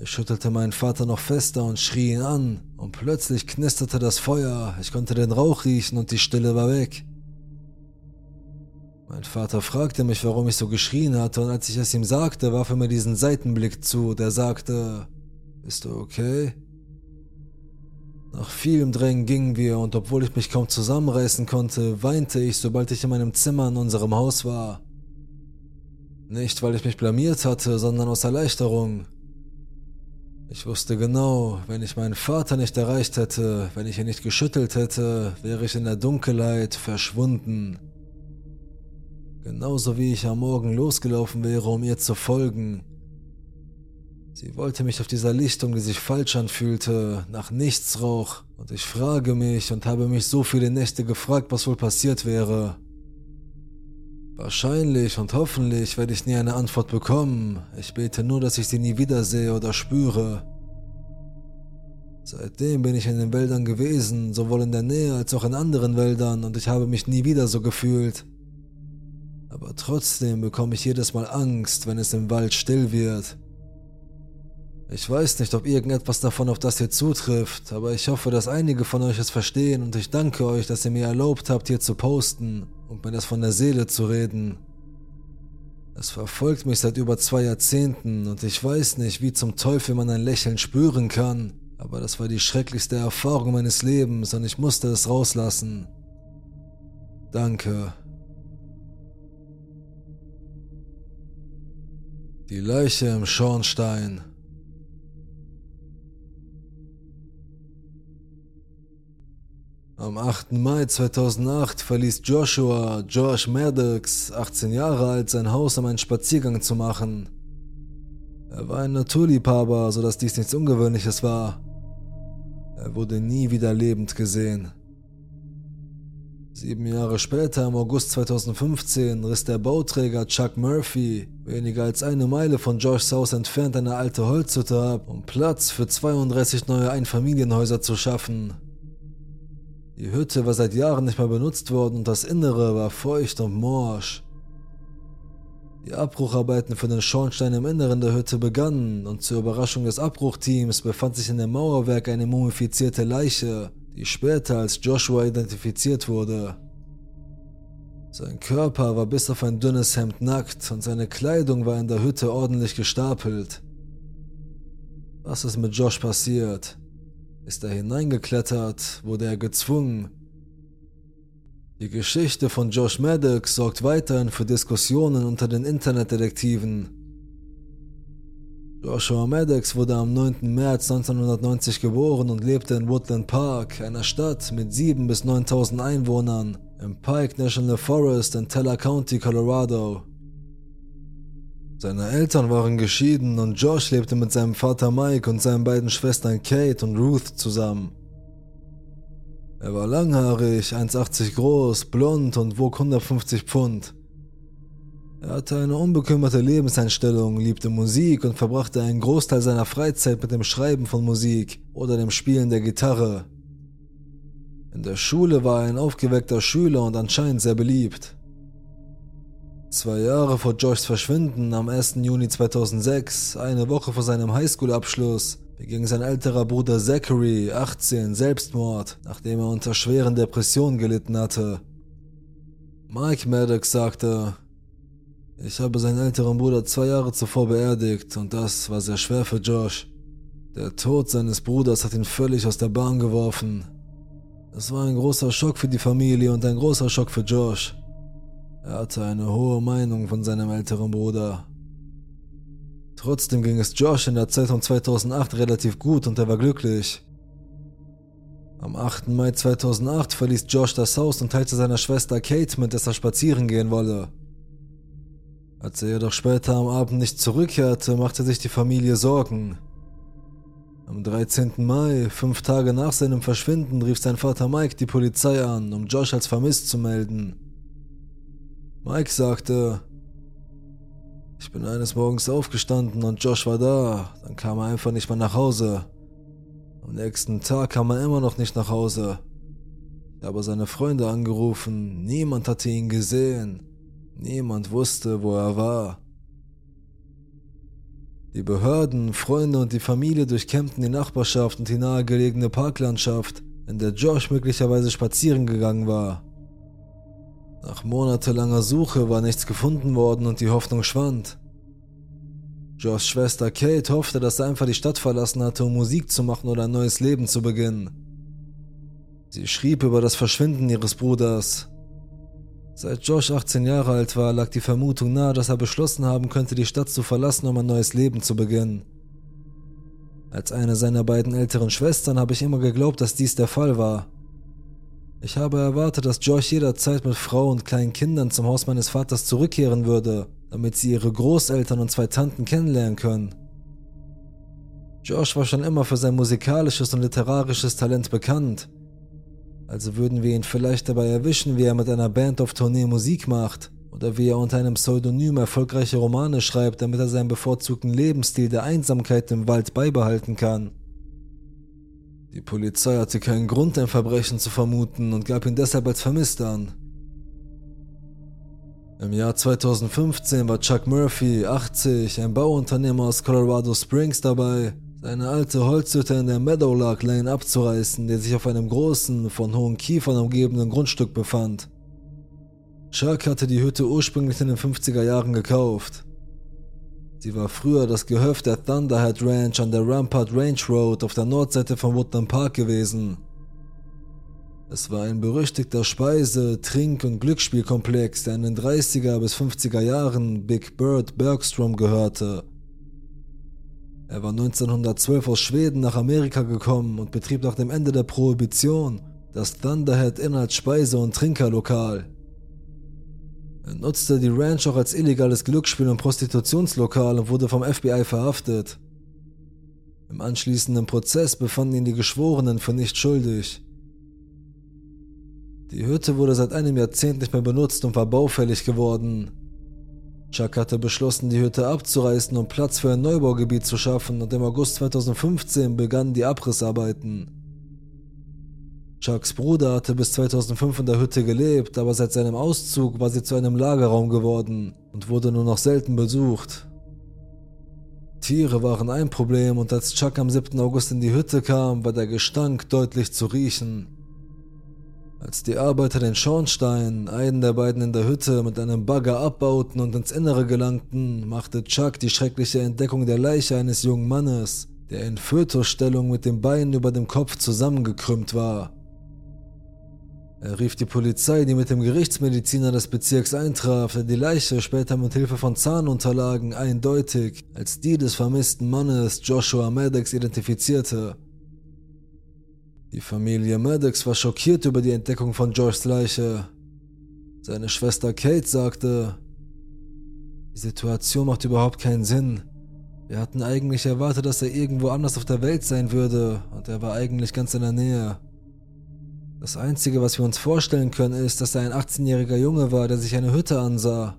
Ich schüttelte meinen Vater noch fester und schrie ihn an, und plötzlich knisterte das Feuer, ich konnte den Rauch riechen und die Stille war weg. Mein Vater fragte mich, warum ich so geschrien hatte, und als ich es ihm sagte, warf er mir diesen Seitenblick zu, der sagte, Bist du okay? Nach vielem Drängen gingen wir und obwohl ich mich kaum zusammenreißen konnte, weinte ich, sobald ich in meinem Zimmer in unserem Haus war. Nicht, weil ich mich blamiert hatte, sondern aus Erleichterung. Ich wusste genau, wenn ich meinen Vater nicht erreicht hätte, wenn ich ihn nicht geschüttelt hätte, wäre ich in der Dunkelheit verschwunden. Genauso wie ich am Morgen losgelaufen wäre, um ihr zu folgen, Sie wollte mich auf dieser Lichtung, die sich falsch anfühlte, nach nichts roch, und ich frage mich und habe mich so viele Nächte gefragt, was wohl passiert wäre. Wahrscheinlich und hoffentlich werde ich nie eine Antwort bekommen. Ich bete nur, dass ich sie nie wiedersehe oder spüre. Seitdem bin ich in den Wäldern gewesen, sowohl in der Nähe als auch in anderen Wäldern, und ich habe mich nie wieder so gefühlt. Aber trotzdem bekomme ich jedes Mal Angst, wenn es im Wald still wird. Ich weiß nicht, ob irgendetwas davon auf das hier zutrifft, aber ich hoffe, dass einige von euch es verstehen und ich danke euch, dass ihr mir erlaubt habt, hier zu posten und mir das von der Seele zu reden. Es verfolgt mich seit über zwei Jahrzehnten und ich weiß nicht, wie zum Teufel man ein Lächeln spüren kann, aber das war die schrecklichste Erfahrung meines Lebens und ich musste es rauslassen. Danke. Die Leiche im Schornstein. Am 8. Mai 2008 verließ Joshua Josh Maddox, 18 Jahre alt, sein Haus, um einen Spaziergang zu machen. Er war ein Naturliebhaber, sodass dies nichts Ungewöhnliches war. Er wurde nie wieder lebend gesehen. Sieben Jahre später, im August 2015, riss der Bauträger Chuck Murphy weniger als eine Meile von Joshs Haus entfernt eine alte Holzhütte ab, um Platz für 32 neue Einfamilienhäuser zu schaffen. Die Hütte war seit Jahren nicht mehr benutzt worden und das Innere war feucht und morsch. Die Abbrucharbeiten für den Schornstein im Inneren der Hütte begannen und zur Überraschung des Abbruchteams befand sich in dem Mauerwerk eine mumifizierte Leiche, die später als Joshua identifiziert wurde. Sein Körper war bis auf ein dünnes Hemd nackt und seine Kleidung war in der Hütte ordentlich gestapelt. Was ist mit Josh passiert? Ist er hineingeklettert? Wurde er gezwungen? Die Geschichte von Josh Maddox sorgt weiterhin für Diskussionen unter den Internetdetektiven. Joshua Maddox wurde am 9. März 1990 geboren und lebte in Woodland Park, einer Stadt mit 7.000 bis 9.000 Einwohnern, im Pike National Forest in Teller County, Colorado. Seine Eltern waren geschieden und Josh lebte mit seinem Vater Mike und seinen beiden Schwestern Kate und Ruth zusammen. Er war langhaarig, 1,80 groß, blond und wog 150 Pfund. Er hatte eine unbekümmerte Lebenseinstellung, liebte Musik und verbrachte einen Großteil seiner Freizeit mit dem Schreiben von Musik oder dem Spielen der Gitarre. In der Schule war er ein aufgeweckter Schüler und anscheinend sehr beliebt. Zwei Jahre vor Joshs Verschwinden, am 1. Juni 2006, eine Woche vor seinem Highschool-Abschluss, beging sein älterer Bruder Zachary, 18, Selbstmord, nachdem er unter schweren Depressionen gelitten hatte. Mike Maddox sagte, ich habe seinen älteren Bruder zwei Jahre zuvor beerdigt und das war sehr schwer für Josh. Der Tod seines Bruders hat ihn völlig aus der Bahn geworfen. Es war ein großer Schock für die Familie und ein großer Schock für Josh. Er hatte eine hohe Meinung von seinem älteren Bruder. Trotzdem ging es Josh in der Zeitung 2008 relativ gut und er war glücklich. Am 8. Mai 2008 verließ Josh das Haus und teilte seiner Schwester Kate mit, dass er spazieren gehen wolle. Als er jedoch später am Abend nicht zurückkehrte, machte sich die Familie Sorgen. Am 13. Mai, fünf Tage nach seinem Verschwinden, rief sein Vater Mike die Polizei an, um Josh als vermisst zu melden. Mike sagte, ich bin eines Morgens aufgestanden und Josh war da, dann kam er einfach nicht mehr nach Hause. Am nächsten Tag kam er immer noch nicht nach Hause. Ich habe seine Freunde angerufen, niemand hatte ihn gesehen, niemand wusste, wo er war. Die Behörden, Freunde und die Familie durchkämmten die Nachbarschaft und die nahegelegene Parklandschaft, in der Josh möglicherweise spazieren gegangen war. Nach monatelanger Suche war nichts gefunden worden und die Hoffnung schwand. Joshs Schwester Kate hoffte, dass er einfach die Stadt verlassen hatte, um Musik zu machen oder ein neues Leben zu beginnen. Sie schrieb über das Verschwinden ihres Bruders. Seit Josh 18 Jahre alt war, lag die Vermutung nahe, dass er beschlossen haben könnte, die Stadt zu verlassen, um ein neues Leben zu beginnen. Als eine seiner beiden älteren Schwestern habe ich immer geglaubt, dass dies der Fall war. Ich habe erwartet, dass Josh jederzeit mit Frau und kleinen Kindern zum Haus meines Vaters zurückkehren würde, damit sie ihre Großeltern und zwei Tanten kennenlernen können. Josh war schon immer für sein musikalisches und literarisches Talent bekannt. Also würden wir ihn vielleicht dabei erwischen, wie er mit einer Band auf Tournee Musik macht oder wie er unter einem Pseudonym erfolgreiche Romane schreibt, damit er seinen bevorzugten Lebensstil der Einsamkeit im Wald beibehalten kann. Die Polizei hatte keinen Grund, ein Verbrechen zu vermuten und gab ihn deshalb als vermisst an. Im Jahr 2015 war Chuck Murphy, 80, ein Bauunternehmer aus Colorado Springs dabei, seine alte Holzhütte in der Meadowlark Lane abzureißen, die sich auf einem großen, von hohen Kiefern umgebenen Grundstück befand. Chuck hatte die Hütte ursprünglich in den 50er Jahren gekauft. Sie war früher das Gehöft der Thunderhead Ranch an der Rampart Range Road auf der Nordseite von Woodland Park gewesen. Es war ein berüchtigter Speise-, Trink- und Glücksspielkomplex, der in den 30er bis 50er Jahren Big Bird Bergstrom gehörte. Er war 1912 aus Schweden nach Amerika gekommen und betrieb nach dem Ende der Prohibition das Thunderhead Inn als Speise- und Trinkerlokal. Er nutzte die Ranch auch als illegales Glücksspiel- und Prostitutionslokal und wurde vom FBI verhaftet. Im anschließenden Prozess befanden ihn die Geschworenen für nicht schuldig. Die Hütte wurde seit einem Jahrzehnt nicht mehr benutzt und war baufällig geworden. Chuck hatte beschlossen, die Hütte abzureißen, um Platz für ein Neubaugebiet zu schaffen und im August 2015 begannen die Abrissarbeiten. Chucks Bruder hatte bis 2005 in der Hütte gelebt, aber seit seinem Auszug war sie zu einem Lagerraum geworden und wurde nur noch selten besucht. Tiere waren ein Problem und als Chuck am 7. August in die Hütte kam, war der Gestank deutlich zu riechen. Als die Arbeiter den Schornstein, einen der beiden in der Hütte, mit einem Bagger abbauten und ins Innere gelangten, machte Chuck die schreckliche Entdeckung der Leiche eines jungen Mannes, der in Fötusstellung mit den Beinen über dem Kopf zusammengekrümmt war. Er rief die Polizei, die mit dem Gerichtsmediziner des Bezirks eintraf, der die Leiche später mit Hilfe von Zahnunterlagen eindeutig als die des vermissten Mannes Joshua Maddox identifizierte. Die Familie Maddox war schockiert über die Entdeckung von Georges Leiche. Seine Schwester Kate sagte, die Situation macht überhaupt keinen Sinn. Wir hatten eigentlich erwartet, dass er irgendwo anders auf der Welt sein würde, und er war eigentlich ganz in der Nähe. Das Einzige, was wir uns vorstellen können, ist, dass er ein 18-jähriger Junge war, der sich eine Hütte ansah.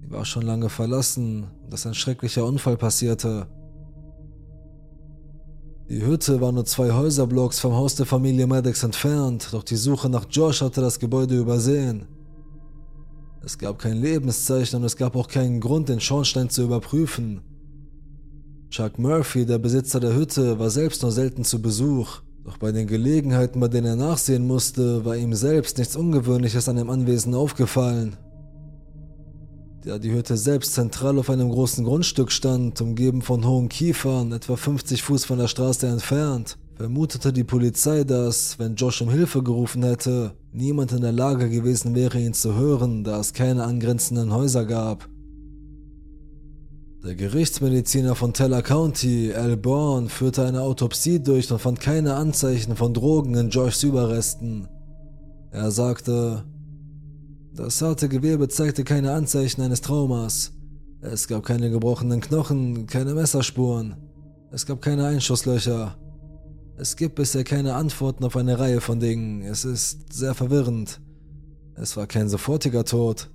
Sie war schon lange verlassen und dass ein schrecklicher Unfall passierte. Die Hütte war nur zwei Häuserblocks vom Haus der Familie Maddox entfernt, doch die Suche nach Josh hatte das Gebäude übersehen. Es gab kein Lebenszeichen und es gab auch keinen Grund, den Schornstein zu überprüfen. Chuck Murphy, der Besitzer der Hütte, war selbst nur selten zu Besuch, doch bei den Gelegenheiten, bei denen er nachsehen musste, war ihm selbst nichts Ungewöhnliches an dem Anwesen aufgefallen. Da die Hütte selbst zentral auf einem großen Grundstück stand, umgeben von hohen Kiefern, etwa 50 Fuß von der Straße entfernt, vermutete die Polizei, dass, wenn Josh um Hilfe gerufen hätte, niemand in der Lage gewesen wäre, ihn zu hören, da es keine angrenzenden Häuser gab. Der Gerichtsmediziner von Teller County, Al Bourne, führte eine Autopsie durch und fand keine Anzeichen von Drogen in Joshs Überresten. Er sagte, das harte Gewebe zeigte keine Anzeichen eines Traumas. Es gab keine gebrochenen Knochen, keine Messerspuren. Es gab keine Einschusslöcher. Es gibt bisher keine Antworten auf eine Reihe von Dingen. Es ist sehr verwirrend. Es war kein sofortiger Tod.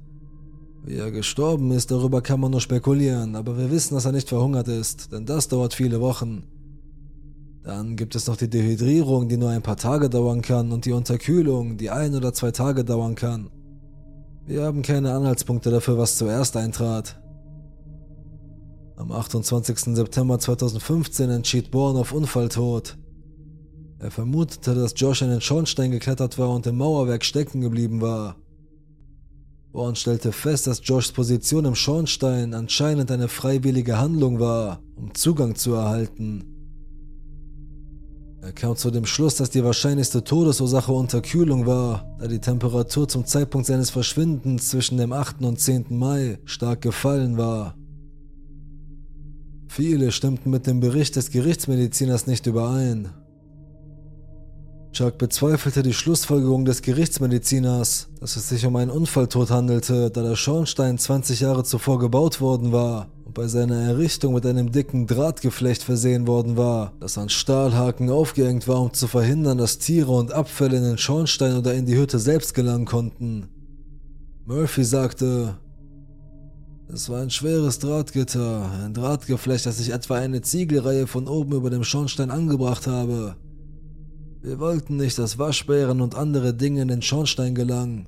Wie er gestorben ist, darüber kann man nur spekulieren, aber wir wissen, dass er nicht verhungert ist, denn das dauert viele Wochen. Dann gibt es noch die Dehydrierung, die nur ein paar Tage dauern kann, und die Unterkühlung, die ein oder zwei Tage dauern kann. Wir haben keine Anhaltspunkte dafür, was zuerst eintrat. Am 28. September 2015 entschied Bourne auf Unfalltod. Er vermutete, dass Josh in den Schornstein geklettert war und im Mauerwerk stecken geblieben war. Bourne stellte fest, dass Joshs Position im Schornstein anscheinend eine freiwillige Handlung war, um Zugang zu erhalten. Er kam zu dem Schluss, dass die wahrscheinlichste Todesursache Unterkühlung war, da die Temperatur zum Zeitpunkt seines Verschwindens zwischen dem 8. und 10. Mai stark gefallen war. Viele stimmten mit dem Bericht des Gerichtsmediziners nicht überein. Chuck bezweifelte die Schlussfolgerung des Gerichtsmediziners, dass es sich um einen Unfalltod handelte, da der Schornstein 20 Jahre zuvor gebaut worden war bei seiner Errichtung mit einem dicken Drahtgeflecht versehen worden war, das an Stahlhaken aufgehängt war, um zu verhindern, dass Tiere und Abfälle in den Schornstein oder in die Hütte selbst gelangen konnten. Murphy sagte, es war ein schweres Drahtgitter, ein Drahtgeflecht, das ich etwa eine Ziegelreihe von oben über dem Schornstein angebracht habe. Wir wollten nicht, dass Waschbären und andere Dinge in den Schornstein gelangen.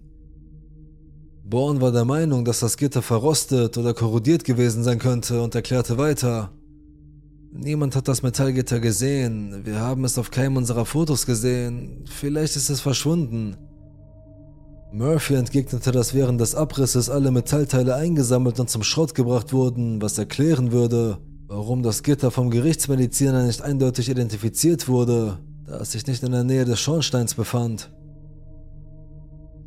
Born war der Meinung, dass das Gitter verrostet oder korrodiert gewesen sein könnte und erklärte weiter. Niemand hat das Metallgitter gesehen. Wir haben es auf keinem unserer Fotos gesehen. Vielleicht ist es verschwunden. Murphy entgegnete, dass während des Abrisses alle Metallteile eingesammelt und zum Schrott gebracht wurden, was erklären würde, warum das Gitter vom Gerichtsmediziner nicht eindeutig identifiziert wurde, da es sich nicht in der Nähe des Schornsteins befand.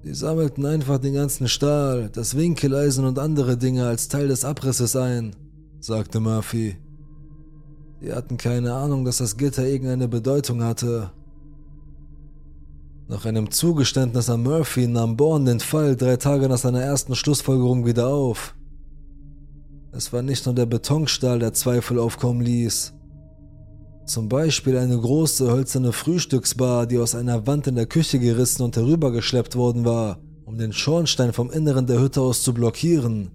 Sie sammelten einfach den ganzen Stahl, das Winkeleisen und andere Dinge als Teil des Abrisses ein, sagte Murphy. Sie hatten keine Ahnung, dass das Gitter irgendeine Bedeutung hatte. Nach einem Zugeständnis an Murphy nahm Bourne den Fall drei Tage nach seiner ersten Schlussfolgerung wieder auf. Es war nicht nur der Betonstahl, der Zweifel aufkommen ließ. Zum Beispiel eine große hölzerne Frühstücksbar, die aus einer Wand in der Küche gerissen und herübergeschleppt worden war, um den Schornstein vom Inneren der Hütte aus zu blockieren.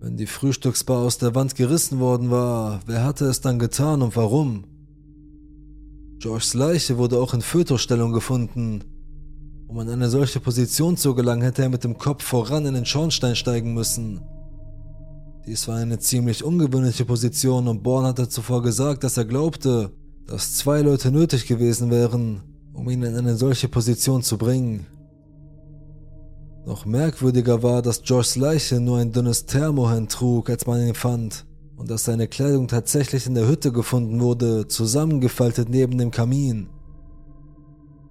Wenn die Frühstücksbar aus der Wand gerissen worden war, wer hatte es dann getan und warum? Georges Leiche wurde auch in Fötusstellung gefunden. Um in eine solche Position zu gelangen, hätte er mit dem Kopf voran in den Schornstein steigen müssen. Dies war eine ziemlich ungewöhnliche Position und Born hatte zuvor gesagt, dass er glaubte, dass zwei Leute nötig gewesen wären, um ihn in eine solche Position zu bringen. Noch merkwürdiger war, dass Georges Leiche nur ein dünnes Thermohemd trug, als man ihn fand, und dass seine Kleidung tatsächlich in der Hütte gefunden wurde, zusammengefaltet neben dem Kamin.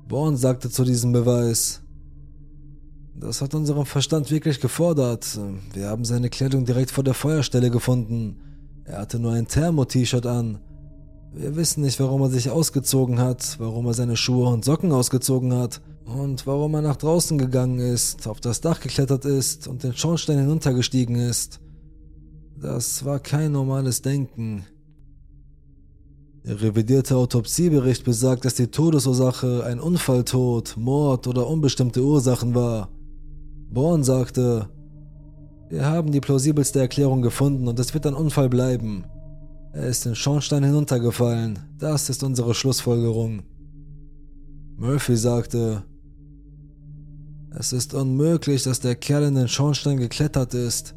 Born sagte zu diesem Beweis, das hat unseren Verstand wirklich gefordert. Wir haben seine Kleidung direkt vor der Feuerstelle gefunden. Er hatte nur ein Thermo-T-Shirt an. Wir wissen nicht, warum er sich ausgezogen hat, warum er seine Schuhe und Socken ausgezogen hat und warum er nach draußen gegangen ist, auf das Dach geklettert ist und den Schornstein hinuntergestiegen ist. Das war kein normales Denken. Der revidierte Autopsiebericht besagt, dass die Todesursache ein Unfalltod, Mord oder unbestimmte Ursachen war. Born sagte, wir haben die plausibelste Erklärung gefunden und es wird ein Unfall bleiben. Er ist den Schornstein hinuntergefallen. Das ist unsere Schlussfolgerung. Murphy sagte, es ist unmöglich, dass der Kerl in den Schornstein geklettert ist.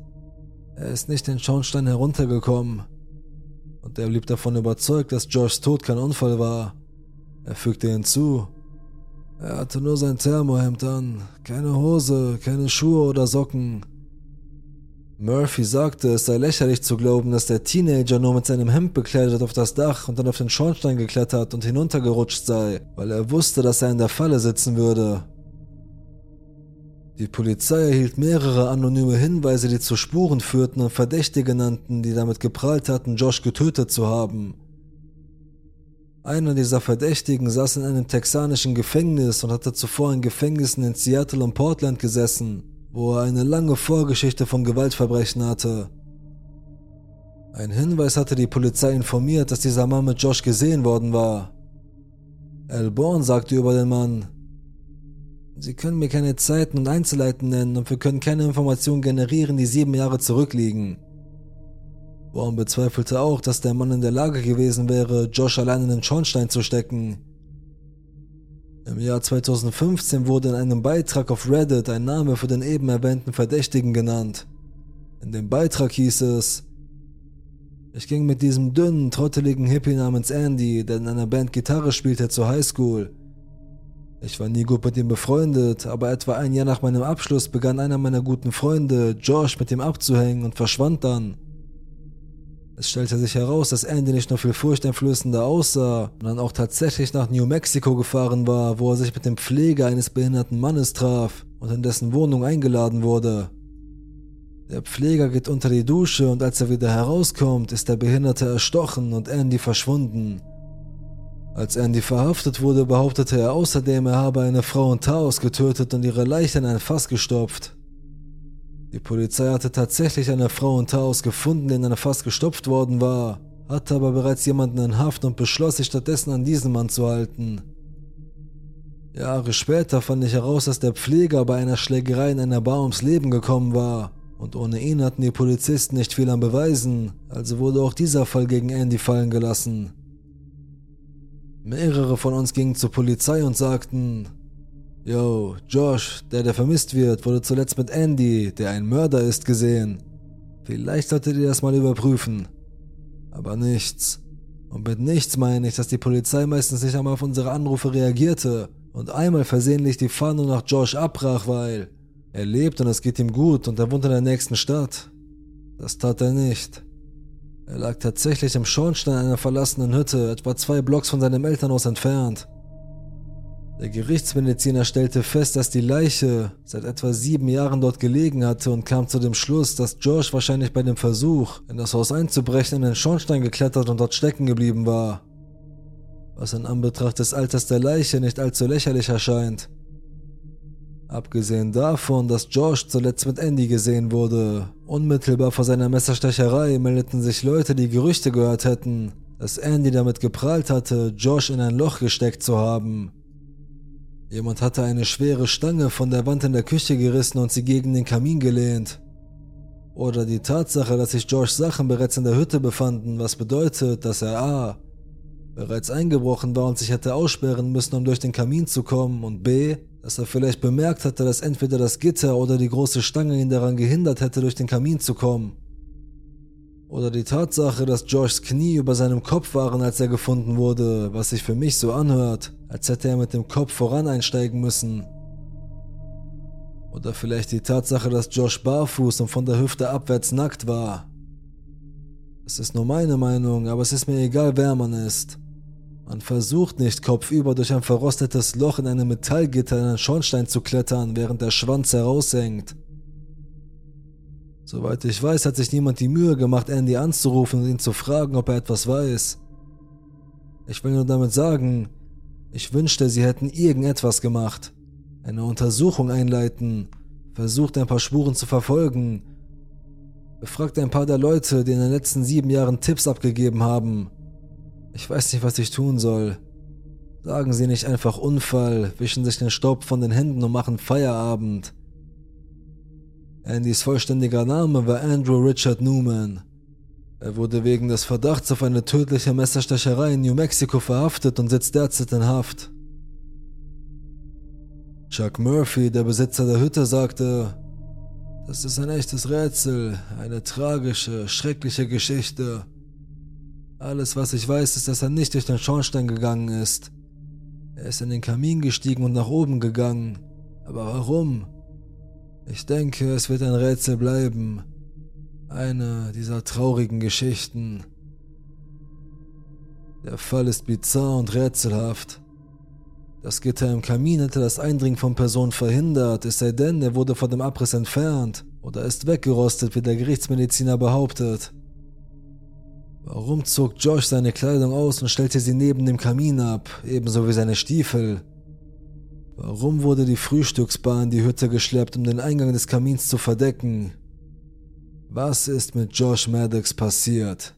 Er ist nicht den Schornstein heruntergekommen. Und er blieb davon überzeugt, dass Georges Tod kein Unfall war. Er fügte hinzu, er hatte nur sein Thermohemd an, keine Hose, keine Schuhe oder Socken. Murphy sagte, es sei lächerlich zu glauben, dass der Teenager nur mit seinem Hemd bekleidet auf das Dach und dann auf den Schornstein geklettert und hinuntergerutscht sei, weil er wusste, dass er in der Falle sitzen würde. Die Polizei erhielt mehrere anonyme Hinweise, die zu Spuren führten und Verdächtige nannten, die damit geprahlt hatten, Josh getötet zu haben. Einer dieser Verdächtigen saß in einem texanischen Gefängnis und hatte zuvor in Gefängnissen in Seattle und Portland gesessen, wo er eine lange Vorgeschichte von Gewaltverbrechen hatte. Ein Hinweis hatte die Polizei informiert, dass dieser Mann mit Josh gesehen worden war. Al Bourne sagte über den Mann, Sie können mir keine Zeiten und Einzelheiten nennen und wir können keine Informationen generieren, die sieben Jahre zurückliegen. Baum bezweifelte auch, dass der Mann in der Lage gewesen wäre, Josh allein in den Schornstein zu stecken. Im Jahr 2015 wurde in einem Beitrag auf Reddit ein Name für den eben erwähnten Verdächtigen genannt. In dem Beitrag hieß es, ich ging mit diesem dünnen, trotteligen Hippie namens Andy, der in einer Band Gitarre spielte, zur Highschool. Ich war nie gut mit ihm befreundet, aber etwa ein Jahr nach meinem Abschluss begann einer meiner guten Freunde, Josh, mit ihm abzuhängen und verschwand dann. Es stellte sich heraus, dass Andy nicht nur viel furchteinflößender aussah, sondern auch tatsächlich nach New Mexico gefahren war, wo er sich mit dem Pfleger eines behinderten Mannes traf und in dessen Wohnung eingeladen wurde. Der Pfleger geht unter die Dusche und als er wieder herauskommt, ist der Behinderte erstochen und Andy verschwunden. Als Andy verhaftet wurde, behauptete er außerdem, er habe eine Frau in Taos getötet und ihre Leiche in ein Fass gestopft. Die Polizei hatte tatsächlich eine Frau in Taos gefunden, die in einer Fass gestopft worden war, hatte aber bereits jemanden in Haft und beschloss sich stattdessen an diesen Mann zu halten. Jahre später fand ich heraus, dass der Pfleger bei einer Schlägerei in einer Bar ums Leben gekommen war und ohne ihn hatten die Polizisten nicht viel an Beweisen, also wurde auch dieser Fall gegen Andy fallen gelassen. Mehrere von uns gingen zur Polizei und sagten, Yo, Josh, der, der vermisst wird, wurde zuletzt mit Andy, der ein Mörder ist, gesehen. Vielleicht solltet ihr das mal überprüfen. Aber nichts. Und mit nichts meine ich, dass die Polizei meistens nicht einmal auf unsere Anrufe reagierte und einmal versehentlich die Fahndung nach Josh abbrach, weil er lebt und es geht ihm gut und er wohnt in der nächsten Stadt. Das tat er nicht. Er lag tatsächlich im Schornstein einer verlassenen Hütte, etwa zwei Blocks von seinem Elternhaus entfernt. Der Gerichtsmediziner stellte fest, dass die Leiche seit etwa sieben Jahren dort gelegen hatte und kam zu dem Schluss, dass George wahrscheinlich bei dem Versuch, in das Haus einzubrechen, in den Schornstein geklettert und dort stecken geblieben war. Was in Anbetracht des Alters der Leiche nicht allzu lächerlich erscheint. Abgesehen davon, dass George zuletzt mit Andy gesehen wurde, unmittelbar vor seiner Messerstecherei meldeten sich Leute, die Gerüchte gehört hätten, dass Andy damit geprahlt hatte, Josh in ein Loch gesteckt zu haben. Jemand hatte eine schwere Stange von der Wand in der Küche gerissen und sie gegen den Kamin gelehnt. Oder die Tatsache, dass sich Joshs Sachen bereits in der Hütte befanden, was bedeutet, dass er A. bereits eingebrochen war und sich hätte aussperren müssen, um durch den Kamin zu kommen, und B dass er vielleicht bemerkt hatte, dass entweder das Gitter oder die große Stange ihn daran gehindert hätte, durch den Kamin zu kommen. Oder die Tatsache, dass Joshs Knie über seinem Kopf waren, als er gefunden wurde, was sich für mich so anhört, als hätte er mit dem Kopf voran einsteigen müssen. Oder vielleicht die Tatsache, dass Josh barfuß und von der Hüfte abwärts nackt war. Es ist nur meine Meinung, aber es ist mir egal, wer man ist. Man versucht nicht kopfüber durch ein verrostetes Loch in einem Metallgitter in einen Schornstein zu klettern, während der Schwanz heraushängt. Soweit ich weiß, hat sich niemand die Mühe gemacht, Andy anzurufen und ihn zu fragen, ob er etwas weiß. Ich will nur damit sagen, ich wünschte, sie hätten irgendetwas gemacht. Eine Untersuchung einleiten, versucht ein paar Spuren zu verfolgen, befragt ein paar der Leute, die in den letzten sieben Jahren Tipps abgegeben haben, ich weiß nicht, was ich tun soll. Sagen Sie nicht einfach Unfall, wischen sich den Staub von den Händen und machen Feierabend. Andys vollständiger Name war Andrew Richard Newman. Er wurde wegen des Verdachts auf eine tödliche Messerstecherei in New Mexico verhaftet und sitzt derzeit in Haft. Chuck Murphy, der Besitzer der Hütte, sagte, das ist ein echtes Rätsel, eine tragische, schreckliche Geschichte. Alles, was ich weiß, ist, dass er nicht durch den Schornstein gegangen ist. Er ist in den Kamin gestiegen und nach oben gegangen. Aber warum? Ich denke, es wird ein Rätsel bleiben. Eine dieser traurigen Geschichten. Der Fall ist bizarr und rätselhaft. Das Gitter im Kamin hätte das Eindringen von Personen verhindert, es sei denn, er wurde vor dem Abriss entfernt oder ist weggerostet, wie der Gerichtsmediziner behauptet. Warum zog Josh seine Kleidung aus und stellte sie neben dem Kamin ab, ebenso wie seine Stiefel? Warum wurde die Frühstücksbar in die Hütte geschleppt, um den Eingang des Kamins zu verdecken? Was ist mit Josh Maddox passiert?